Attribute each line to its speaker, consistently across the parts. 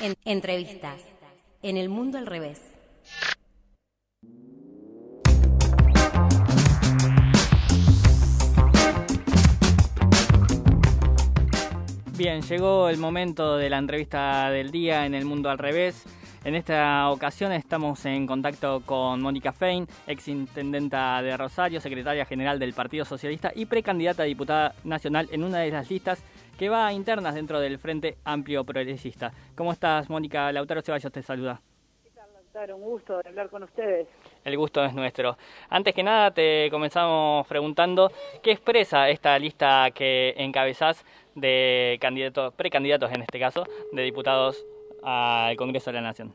Speaker 1: En- entrevistas. En el mundo al revés.
Speaker 2: Bien, llegó el momento de la entrevista del día en el mundo al revés. En esta ocasión estamos en contacto con Mónica Fein, ex intendenta de Rosario, secretaria general del Partido Socialista y precandidata a diputada nacional en una de las listas que va a internas dentro del Frente Amplio Progresista. ¿Cómo estás, Mónica? Lautaro Ceballos te saluda.
Speaker 3: Claro, un gusto de hablar con ustedes.
Speaker 2: El gusto es nuestro. Antes que nada, te comenzamos preguntando qué expresa esta lista que encabezás de candidatos, precandidatos en este caso, de diputados al Congreso de la Nación.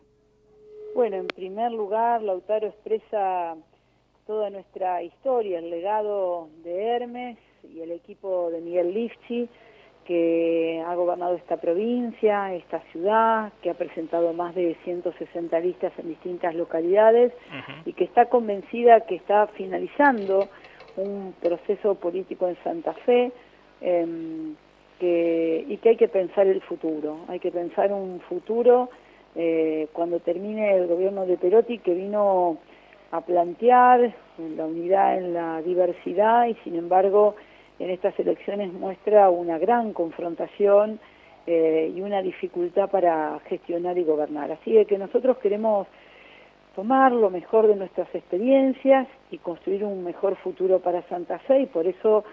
Speaker 3: Bueno, en primer lugar, Lautaro expresa toda nuestra historia, el legado de Hermes y el equipo de Miguel Lifchi, que ha gobernado esta provincia, esta ciudad, que ha presentado más de 160 listas en distintas localidades y que está convencida que está finalizando un proceso político en Santa Fe em, que, y que hay que pensar el futuro, hay que pensar un futuro eh, cuando termine el gobierno de Perotti que vino a plantear la unidad en la diversidad y sin embargo en estas elecciones muestra una gran confrontación eh, y una dificultad para gestionar y gobernar. Así de que nosotros queremos tomar lo mejor de nuestras experiencias y construir un mejor futuro para Santa Fe y por eso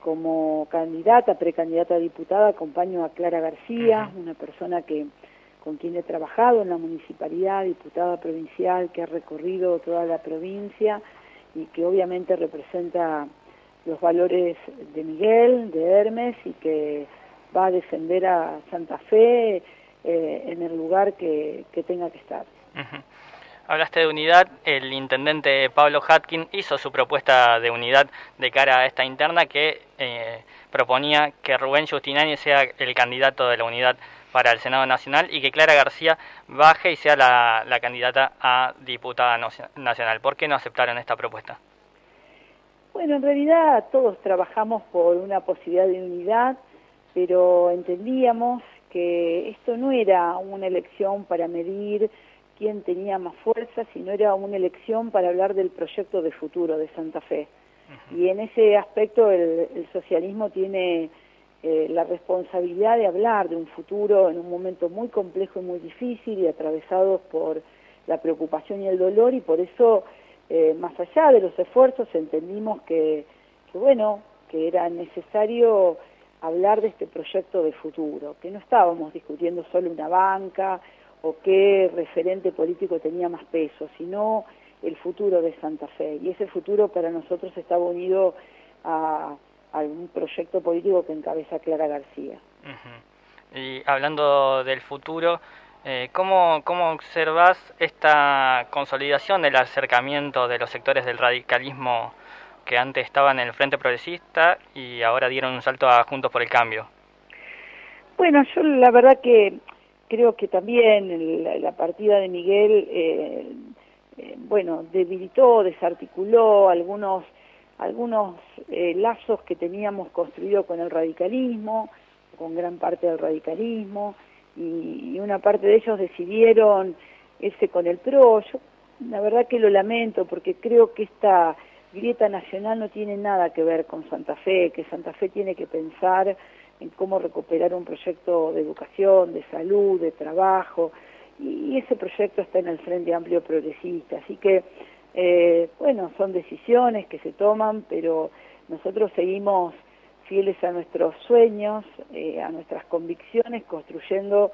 Speaker 3: como candidata, precandidata a diputada, acompaño a Clara García, una persona que con quien he trabajado en la municipalidad, diputada provincial, que ha recorrido toda la provincia y que obviamente representa los valores de Miguel, de Hermes y que va a defender a Santa Fe eh, en el lugar que, que tenga que estar.
Speaker 2: Ujú. Hablaste de unidad, el intendente Pablo Hatkin hizo su propuesta de unidad de cara a esta interna que eh, proponía que Rubén Justinani sea el candidato de la unidad para el Senado Nacional y que Clara García baje y sea la, candidata a diputada nacio- nacional. ¿Por qué no aceptaron esta propuesta?
Speaker 3: Bueno, en realidad todos trabajamos por una posibilidad de unidad, pero entendíamos que esto no era una elección para medir quién tenía más fuerza, sino era una elección para hablar del proyecto de futuro de Santa Fe. Y en ese aspecto el, el socialismo tiene eh, la responsabilidad de hablar de un futuro en un momento muy complejo y muy difícil y atravesados por la preocupación y el dolor y por eso eh, más allá de los esfuerzos entendimos que, que bueno que era necesario hablar de este proyecto de futuro que no estábamos discutiendo solo una banca o qué referente político tenía más peso sino el futuro de Santa Fe y ese futuro para nosotros estaba unido a, a un proyecto político que encabeza Clara García.
Speaker 2: Y hablando del futuro, eh, ¿cómo, ¿cómo observas esta consolidación del acercamiento de los sectores del radicalismo que antes estaban en el Frente Progresista y ahora dieron un salto a Juntos por el Cambio?
Speaker 3: Bueno, yo la verdad que creo que también el- la partida de Miguel, eh, eh, bueno, debilitó, desarticuló algunos algunos eh, lazos que teníamos construido con el radicalismo, con gran parte del radicalismo, y, una parte de ellos decidieron irse con el PRO. Yo la verdad que lo lamento porque creo que esta grieta nacional no tiene nada que ver con Santa Fe, que Santa Fe tiene que pensar en cómo recuperar un proyecto de educación, de salud, de trabajo, y ese proyecto está en el Frente Amplio Progresista. Así que, eh, bueno, son decisiones que se toman, pero nosotros seguimos fieles a nuestros sueños, eh, a nuestras convicciones, construyendo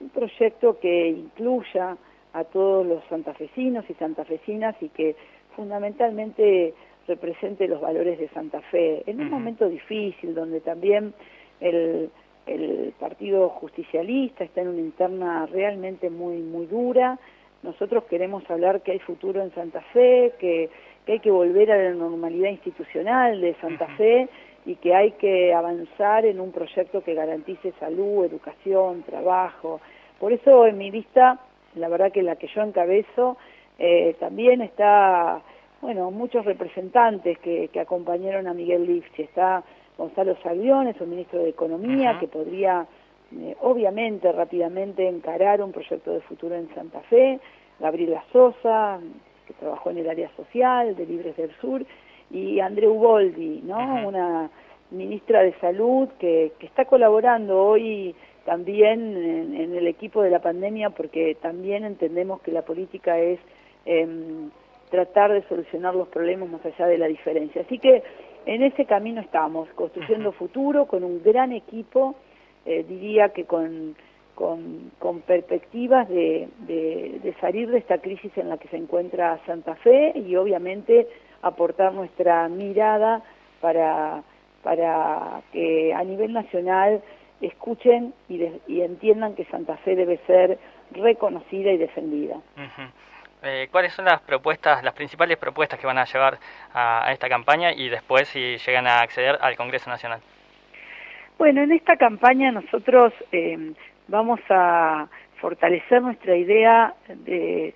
Speaker 3: un proyecto que incluya a todos los santafesinos y santafesinas y que fundamentalmente represente los valores de Santa Fe en un momento difícil donde también el, el Partido Justicialista está en una interna realmente muy muy dura. Nosotros queremos hablar que hay futuro en Santa Fe, que, que hay que volver a la normalidad institucional de Santa. Fe y que hay que avanzar en un proyecto que garantice salud, educación, trabajo. Por eso en mi vista, la verdad que la que yo encabezo, eh, también está, bueno, muchos representantes que, que acompañaron a Miguel Lifchi. Está Gonzalo Salviones, un ministro de Economía, que podría eh, obviamente rápidamente encarar un proyecto de futuro en Santa Fe, Gabriela Sosa, que trabajó en el área social de Libres del Sur, y Andreu Boldi, ¿no? Una ministra de Salud que, que está colaborando hoy también en, el equipo de la pandemia porque también entendemos que la política es em, tratar de solucionar los problemas más allá de la diferencia. Así que en ese camino estamos, construyendo futuro con un gran equipo, eh, diría que con, con, perspectivas de, de, salir de esta crisis en la que se encuentra Santa Fe y obviamente aportar nuestra mirada para, para que a nivel nacional escuchen y, y entiendan que Santa Fe debe ser reconocida y defendida.
Speaker 2: Eh, ¿Cuáles son las propuestas, las principales propuestas que van a llevar a, esta campaña y después si llegan a acceder al Congreso Nacional?
Speaker 3: Bueno, en esta campaña nosotros eh, vamos a fortalecer nuestra idea de,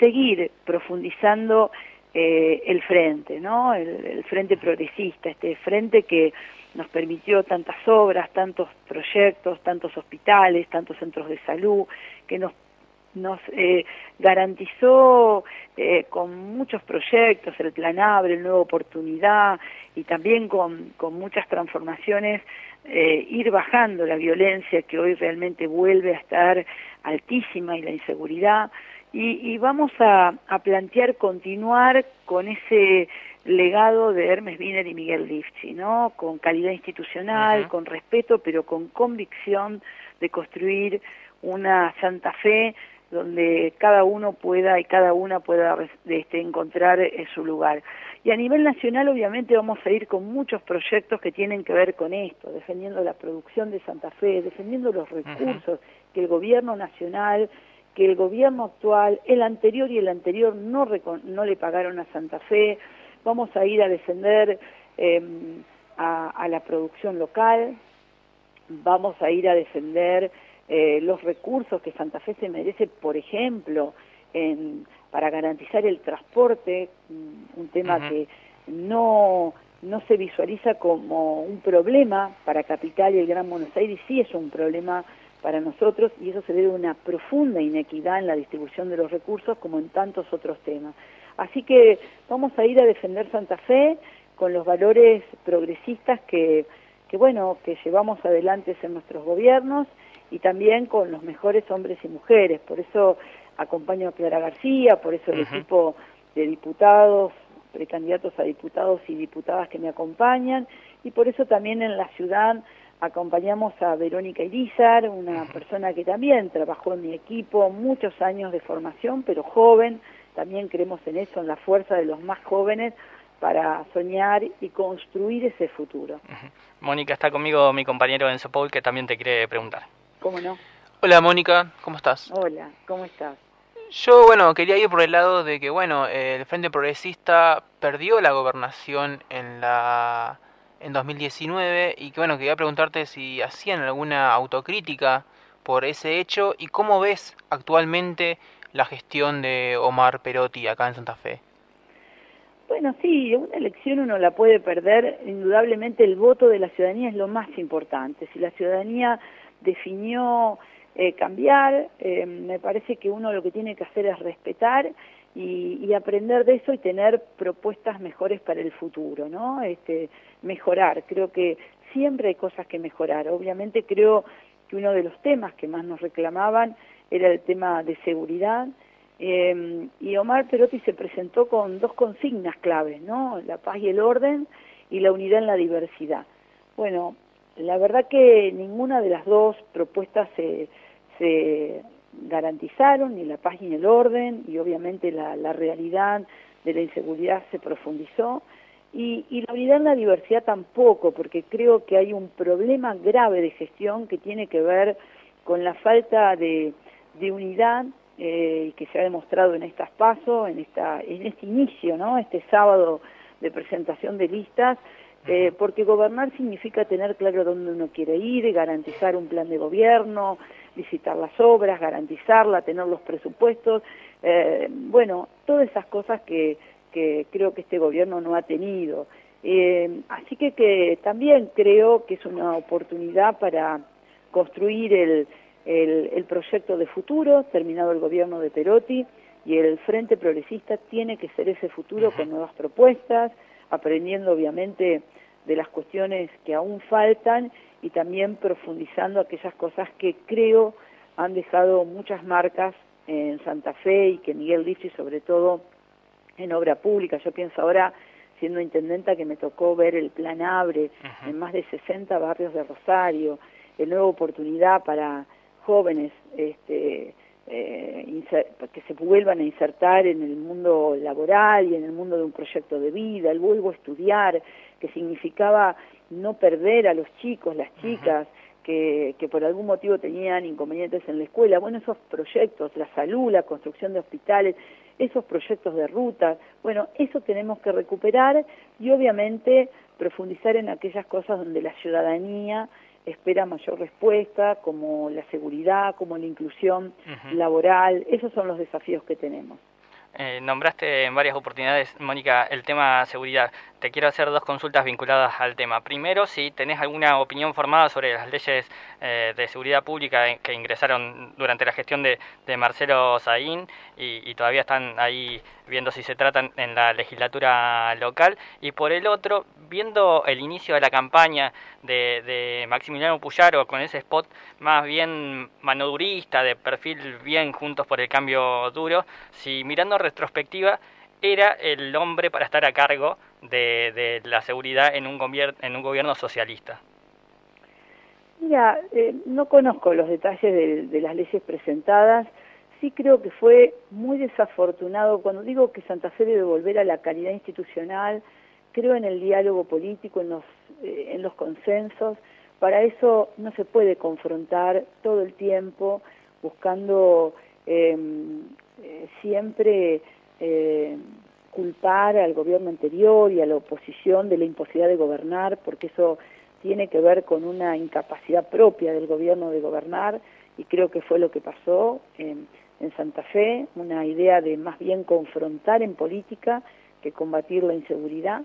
Speaker 3: seguir profundizando eh, el frente, ¿no? el, frente progresista, este frente que nos permitió tantas obras, tantos proyectos, tantos hospitales, tantos centros de salud, que nos nos eh, garantizó eh, con muchos proyectos, el Plan Abre, el Nueva Oportunidad y también con, con muchas transformaciones, eh, ir bajando la violencia que hoy realmente vuelve a estar altísima y la inseguridad. Y, y vamos a, a plantear continuar con ese legado de Hermes Wiener y Miguel Lifchi, ¿no? Con calidad institucional, con respeto, pero con convicción de construir una Santa Fe donde cada uno pueda y cada una pueda este, encontrar eh, su lugar. Y a nivel nacional obviamente vamos a ir con muchos proyectos que tienen que ver con esto, defendiendo la producción de Santa Fe, defendiendo los recursos que el gobierno nacional, que el gobierno actual, el anterior y el anterior no, no le pagaron a Santa Fe, vamos a ir a defender em, a, la producción local, vamos a ir a defender eh, los recursos que Santa Fe se merece, por ejemplo, en, para garantizar el transporte, mm, un tema que no, no se visualiza como un problema para Capital y el Gran Buenos Aires, sí es un problema para nosotros y eso se debe a una profunda inequidad en la distribución de los recursos como en tantos otros temas. Así que vamos a ir a defender Santa Fe con los valores progresistas que, que bueno, que llevamos adelante en nuestros gobiernos y también con los mejores hombres y mujeres. Por eso acompaño a Clara García, por eso el equipo de diputados, precandidatos a diputados y diputadas que me acompañan, y por eso también en la ciudad acompañamos a Verónica Irizar, una persona que también trabajó en mi equipo, muchos años de formación, pero joven, también creemos en eso, en la fuerza de los más jóvenes para soñar y construir ese futuro.
Speaker 2: Mónica, está conmigo mi compañero Enzo Paul que también te quiere preguntar.
Speaker 3: ¿Cómo no?
Speaker 4: Hola Mónica, ¿cómo estás?
Speaker 3: Hola, ¿cómo estás?
Speaker 4: Yo, bueno, quería ir por el lado de que, bueno, el Frente Progresista perdió la gobernación en la en 2019 y que, bueno, quería preguntarte si hacían alguna autocrítica por ese hecho y cómo ves actualmente la gestión de Omar Perotti acá en Santa Fe?
Speaker 3: Bueno, sí, una elección uno la puede perder, indudablemente el voto de la ciudadanía es lo más importante. Si la ciudadanía definió eh, cambiar, eh, me parece que uno lo que tiene que hacer es respetar y, y, aprender de eso y tener propuestas mejores para el futuro, ¿no? Este, mejorar, creo que siempre hay cosas que mejorar. Obviamente creo que uno de los temas que más nos reclamaban era el tema de seguridad, eh, y Omar Perotti se presentó con dos consignas claves, ¿no? La paz y el orden y la unidad en la diversidad. Bueno, la verdad que ninguna de las dos propuestas se, se garantizaron, ni la paz ni el orden, y obviamente la, la realidad de la inseguridad se profundizó, y, y la unidad en la diversidad tampoco, porque creo que hay un problema grave de gestión que tiene que ver con la falta de de unidad eh, que se ha demostrado en estas pasos, en, esta, en este inicio, ¿no? este sábado de presentación de listas, eh, porque gobernar significa tener claro dónde uno quiere ir, garantizar un plan de gobierno, visitar las obras, garantizarla, tener los presupuestos, eh, bueno, todas esas cosas que, que creo que este gobierno no ha tenido. Eh, así que, que también creo que es una oportunidad para construir el, el, proyecto de futuro, terminado el gobierno de Perotti, y el Frente Progresista tiene que ser ese futuro con nuevas propuestas, aprendiendo obviamente de las cuestiones que aún faltan y también profundizando aquellas cosas que creo han dejado muchas marcas en Santa Fe y que Miguel Lichi sobre todo en obra pública. Yo pienso ahora, siendo intendenta, que me tocó ver el plan Abre en más de 60 barrios de Rosario, el nueva oportunidad para jóvenes este, eh, que se vuelvan a insertar en el mundo laboral y en el mundo de un proyecto de vida, el vuelvo a estudiar, que significaba no perder a los chicos, las chicas, que, que, por algún motivo tenían inconvenientes en la escuela. Bueno, esos proyectos, la salud, la construcción de hospitales, esos proyectos de ruta, bueno, eso tenemos que recuperar y obviamente profundizar en aquellas cosas donde la ciudadanía espera mayor respuesta, como la seguridad, como la inclusión laboral. Esos son los desafíos que tenemos.
Speaker 2: Eh, nombraste en varias oportunidades, Mónica, el tema seguridad. Quiero hacer dos consultas vinculadas al tema. Primero, si tenés alguna opinión formada sobre las leyes eh, de seguridad pública que ingresaron durante la gestión de, Marcelo Saín y, todavía están ahí viendo si se tratan en la legislatura local. Y por el otro, viendo el inicio de la campaña de, de Maximiliano Puyaro con ese spot más bien manodurista, de perfil bien juntos por el cambio duro, si mirando retrospectiva era el hombre para estar a cargo de, la seguridad en un, en un gobierno socialista.
Speaker 3: Mira, eh, no conozco los detalles de, las leyes presentadas, sí creo que fue muy desafortunado, cuando digo que Santa Fe debe volver a la calidad institucional, creo en el diálogo político, en los, eh, en los consensos, para eso no se puede confrontar todo el tiempo buscando em, eh, siempre eh, culpar al gobierno anterior y a la oposición de la imposibilidad de gobernar, porque eso tiene que ver con una incapacidad propia del gobierno de gobernar, y creo que fue lo que pasó en, Santa Fe, una idea de más bien confrontar en política que combatir la inseguridad.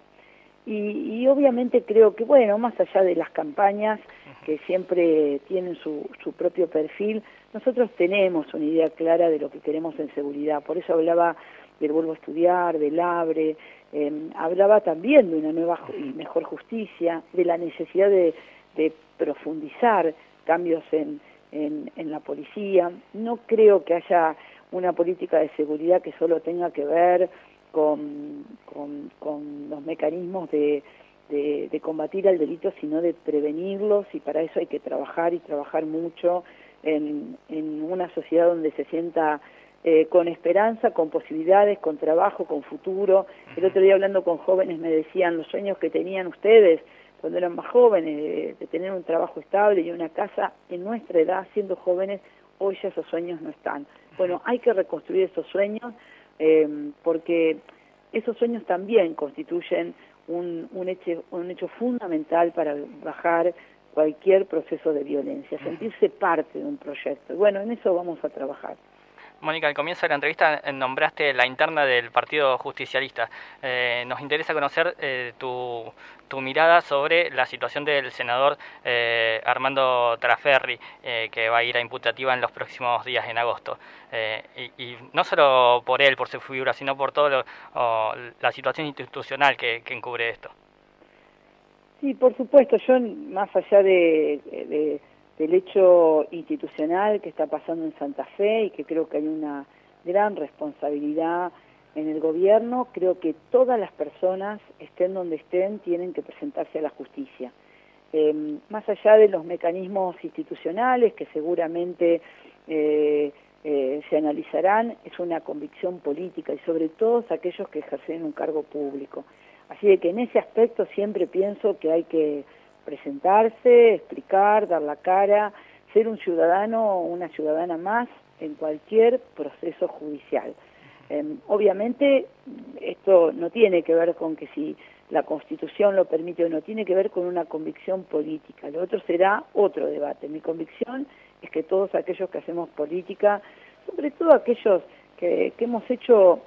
Speaker 3: Y, obviamente creo que, bueno, más allá de las campañas que siempre tienen su, su propio perfil, nosotros tenemos una idea clara de lo que queremos en seguridad. Por eso hablaba del Vuelvo a Estudiar, del Abre, em, hablaba también de una nueva y mejor justicia, de la necesidad de, profundizar cambios en, en, la policía. No creo que haya una política de seguridad que solo tenga que ver con, los mecanismos de, de, combatir al delito, sino de prevenirlos y para eso hay que trabajar y trabajar mucho en, en una sociedad donde se sienta eh, con esperanza, con posibilidades, con trabajo, con futuro. El otro día hablando con jóvenes me decían los sueños que tenían ustedes cuando eran más jóvenes, de, tener un trabajo estable y una casa en nuestra edad, siendo jóvenes, hoy ya esos sueños no están. Bueno, hay que reconstruir esos sueños eh, porque esos sueños también constituyen un, un, hecho, un hecho fundamental para bajar cualquier proceso de violencia, sentirse parte de un proyecto. Bueno, en eso vamos a trabajar.
Speaker 2: Mónica, al comienzo de la entrevista eh, nombraste la interna del Partido Justicialista. Eh, nos interesa conocer eh, tu, mirada sobre la situación del senador Armando Traferri, que va a ir a imputativa en los próximos días en agosto. Y, no solo por él, por su figura, sino por toda la situación institucional que, encubre esto.
Speaker 3: Sí, por supuesto. Yo, más allá de del hecho institucional que está pasando en Santa Fe y que creo que hay una gran responsabilidad en el gobierno, creo que todas las personas, estén donde estén, tienen que presentarse a la justicia. Em, más allá de los mecanismos institucionales que seguramente eh, eh, se analizarán, es una convicción política y sobre todo aquellos que ejercen un cargo público. Así de que en ese aspecto siempre pienso que hay que presentarse, explicar, dar la cara, ser un ciudadano o una ciudadana más en cualquier proceso judicial. Em, obviamente esto no tiene que ver con que si la Constitución lo permite o no, tiene que ver con una convicción política. Lo otro será otro debate. Mi convicción es que todos aquellos que hacemos política, sobre todo aquellos que, que hemos hecho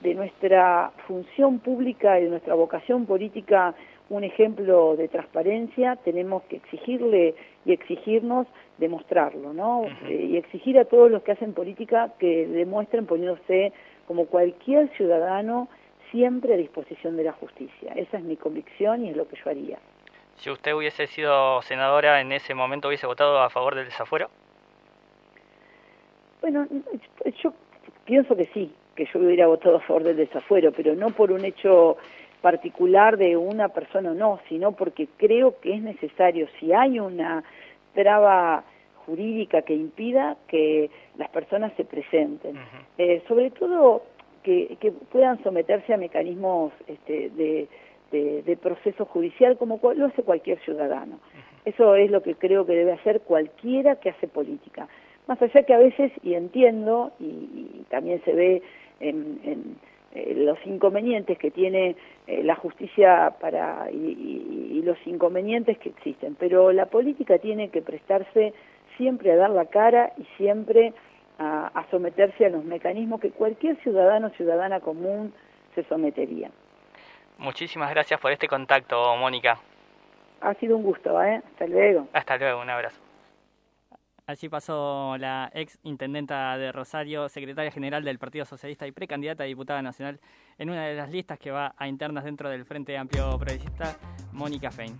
Speaker 3: de nuestra función pública y de nuestra vocación política un ejemplo de transparencia, tenemos que exigirle y exigirnos demostrarlo, ¿no? Eh, y exigir a todos los que hacen política que demuestren poniéndose como cualquier ciudadano siempre a disposición de la justicia. Esa es mi convicción y es lo que yo haría.
Speaker 2: Si usted hubiese sido senadora en ese momento, ¿hubiese votado a favor del desafuero?
Speaker 3: Bueno, yo pienso que sí, que yo hubiera votado a favor del desafuero, pero no por un hecho particular de una persona o no, sino porque creo que es necesario, si hay una traba jurídica que impida que las personas se presenten, eh, sobre todo que, puedan someterse a mecanismos este, de, de, proceso judicial como lo hace cualquier ciudadano. Eso es lo que creo que debe hacer cualquiera que hace política. Más allá que a veces, y entiendo, y, también se ve en, eh, los inconvenientes que tiene eh, la justicia para y, los inconvenientes que existen, pero la política tiene que prestarse siempre a dar la cara y siempre a, a someterse a los mecanismos que cualquier ciudadano o ciudadana común se sometería.
Speaker 2: Muchísimas gracias por este contacto, Mónica.
Speaker 3: Ha sido un gusto, ¿eh? Hasta luego.
Speaker 2: Hasta luego, un abrazo. Así pasó la ex intendenta de Rosario, secretaria general del Partido Socialista y precandidata a diputada nacional en una de las listas que va a internas dentro del Frente Amplio Progresista, Mónica Fein.